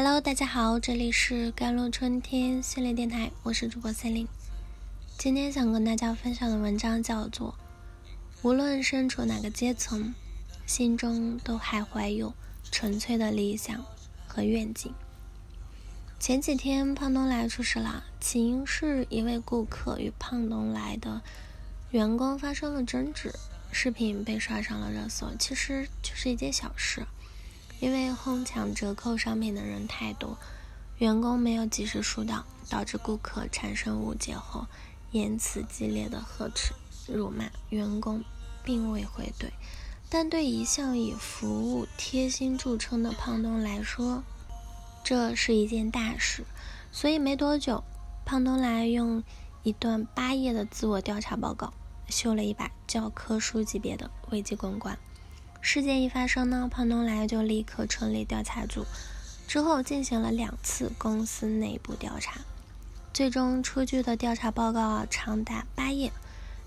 Hello，大家好，这里是甘露春天系列电台，我是主播 c e l i n e 今天想跟大家分享的文章叫做《无论身处哪个阶层，心中都还怀有纯粹的理想和愿景》。前几天胖东来出事了，起因是一位顾客与胖东来的员工发生了争执，视频被刷上了热搜。其实就是一件小事。因为哄抢折扣商品的人太多，员工没有及时疏导，导致顾客产生误解后，言辞激烈的呵斥、辱骂员工，并未回怼。但对一向以服务贴心著称的胖东来说，这是一件大事。所以没多久，胖东来用一段八页的自我调查报告，秀了一把教科书级别的危机公关。事件一发生呢，胖东来就立刻成立调查组，之后进行了两次公司内部调查，最终出具的调查报告长达八页，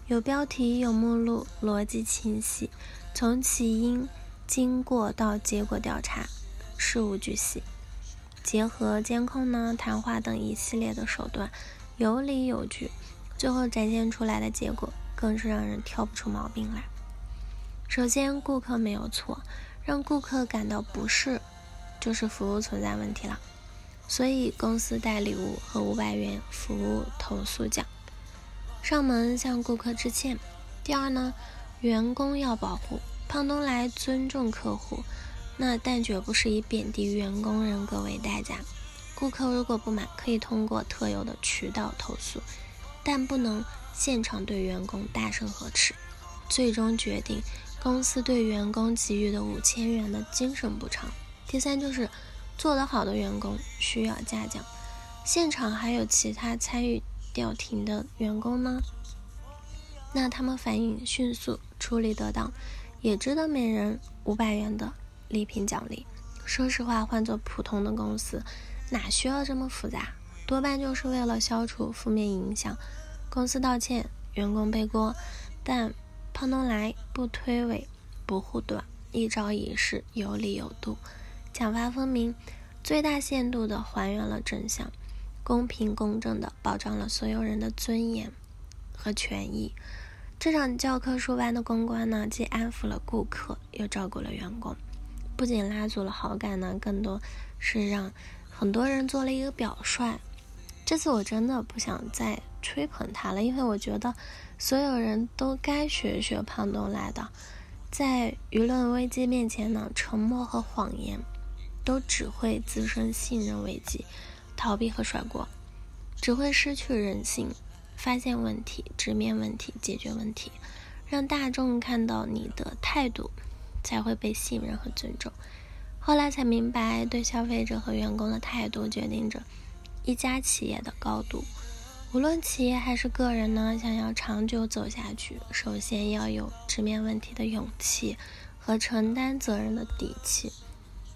有标题、有目录，逻辑清晰，从起因、经过到结果调查，事无巨细，结合监控呢、谈话等一系列的手段，有理有据，最后展现出来的结果更是让人挑不出毛病来。首先，顾客没有错，让顾客感到不适，就是服务存在问题了。所以公司带礼物和五百元服务投诉奖，上门向顾客致歉。第二呢，员工要保护，胖东来尊重客户，那但绝不是以贬低员工人格为代价。顾客如果不满，可以通过特有的渠道投诉，但不能现场对员工大声呵斥。最终决定。公司对员工给予的五千元的精神补偿。第三就是做得好的员工需要嘉奖。现场还有其他参与调停的员工呢，那他们反应迅速，处理得当，也值得每人五百元的礼品奖励。说实话，换做普通的公司，哪需要这么复杂？多半就是为了消除负面影响。公司道歉，员工背锅，但。胖东来不推诿，不护短，一招一式有理有度，奖罚分明，最大限度地还原了真相，公平公正地保障了所有人的尊严和权益。这场教科书般的公关呢，既安抚了顾客，又照顾了员工，不仅拉足了好感呢，更多是让很多人做了一个表率。这次我真的不想再吹捧他了，因为我觉得所有人都该学学胖东来的，在舆论危机面前呢，沉默和谎言都只会滋生信任危机，逃避和甩锅只会失去人性。发现问题，直面问题，解决问题，让大众看到你的态度，才会被信任和尊重。后来才明白，对消费者和员工的态度决定着。一家企业的高度，无论企业还是个人呢，想要长久走下去，首先要有直面问题的勇气和承担责任的底气。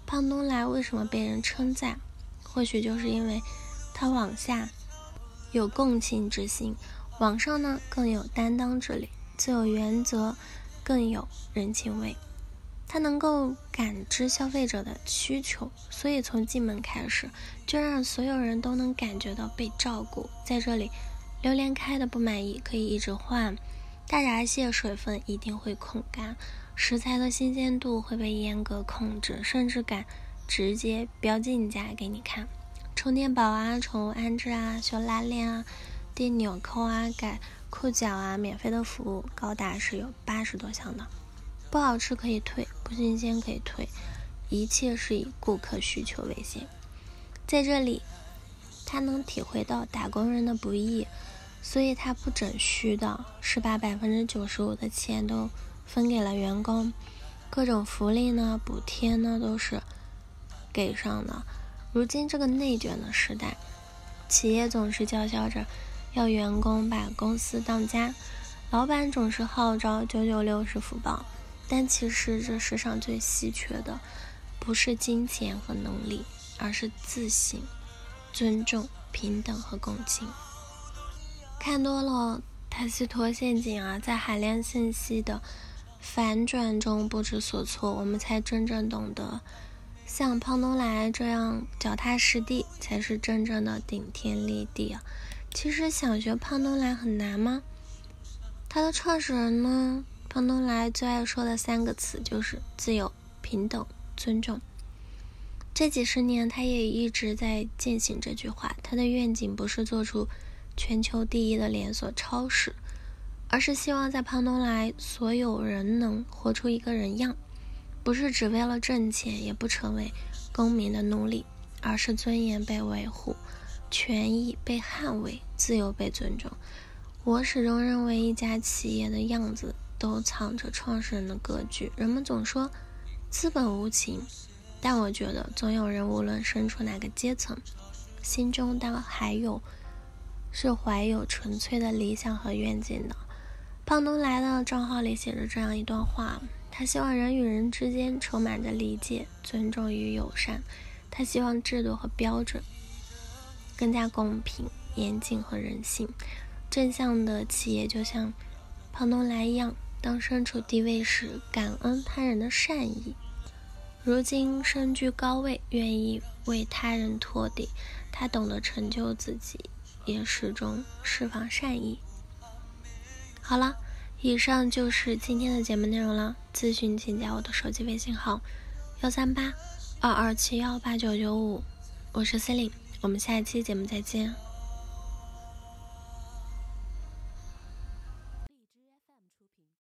胖东来为什么被人称赞？或许就是因为他往下有共情之心，往上呢更有担当之力，自有原则，更有人情味。他能够感知消费者的需求，所以从进门开始就让所有人都能感觉到被照顾。在这里，榴莲开的不满意可以一直换，大闸蟹水分一定会控干，食材的新鲜度会被严格控制，甚至敢直接标进价给你看。充电宝啊，宠物安置啊，修拉链啊，钉纽扣啊，改裤脚啊，免费的服务高达是有八十多项的。不好吃可以退，不新鲜可以退，一切是以顾客需求为先。在这里，他能体会到打工人的不易，所以他不整虚的，是把百分之九十五的钱都分给了员工，各种福利呢、补贴呢都是给上的。如今这个内卷的时代，企业总是叫嚣着要员工把公司当家，老板总是号召九九六是福报。但其实，这世上最稀缺的，不是金钱和能力，而是自信、尊重、平等和共情。看多了塔西佗陷阱啊，在海量信息的反转中不知所措，我们才真正懂得，像胖东来这样脚踏实地，才是真正的顶天立地啊！其实想学胖东来很难吗？他的创始人呢？胖东来最爱说的三个词就是自由、平等、尊重。这几十年，他也一直在践行这句话。他的愿景不是做出全球第一的连锁超市，而是希望在胖东来，所有人能活出一个人样。不是只为了挣钱，也不成为公民的奴隶，而是尊严被维护，权益被捍卫，自由被尊重。我始终认为，一家企业的样子都藏着创始人的格局。人们总说资本无情。但我觉得，总有人无论身处哪个阶层，心中当还有是怀有纯粹的理想和愿景的。胖东来的账号里写着这样一段话：他希望人与人之间充满着理解、尊重与友善。他希望制度和标准更加公平、严谨和人性。正向的企业就像胖东来一样，当身处低位时，感恩他人的善意。如今身居高位，愿意为他人托底，他懂得成就自己，也始终释放善意。好了，以上就是今天的节目内容了。咨询请加我的手机微信号：幺三八二二七幺八九九五，我是 c e l i n e 我们下一期节目再见。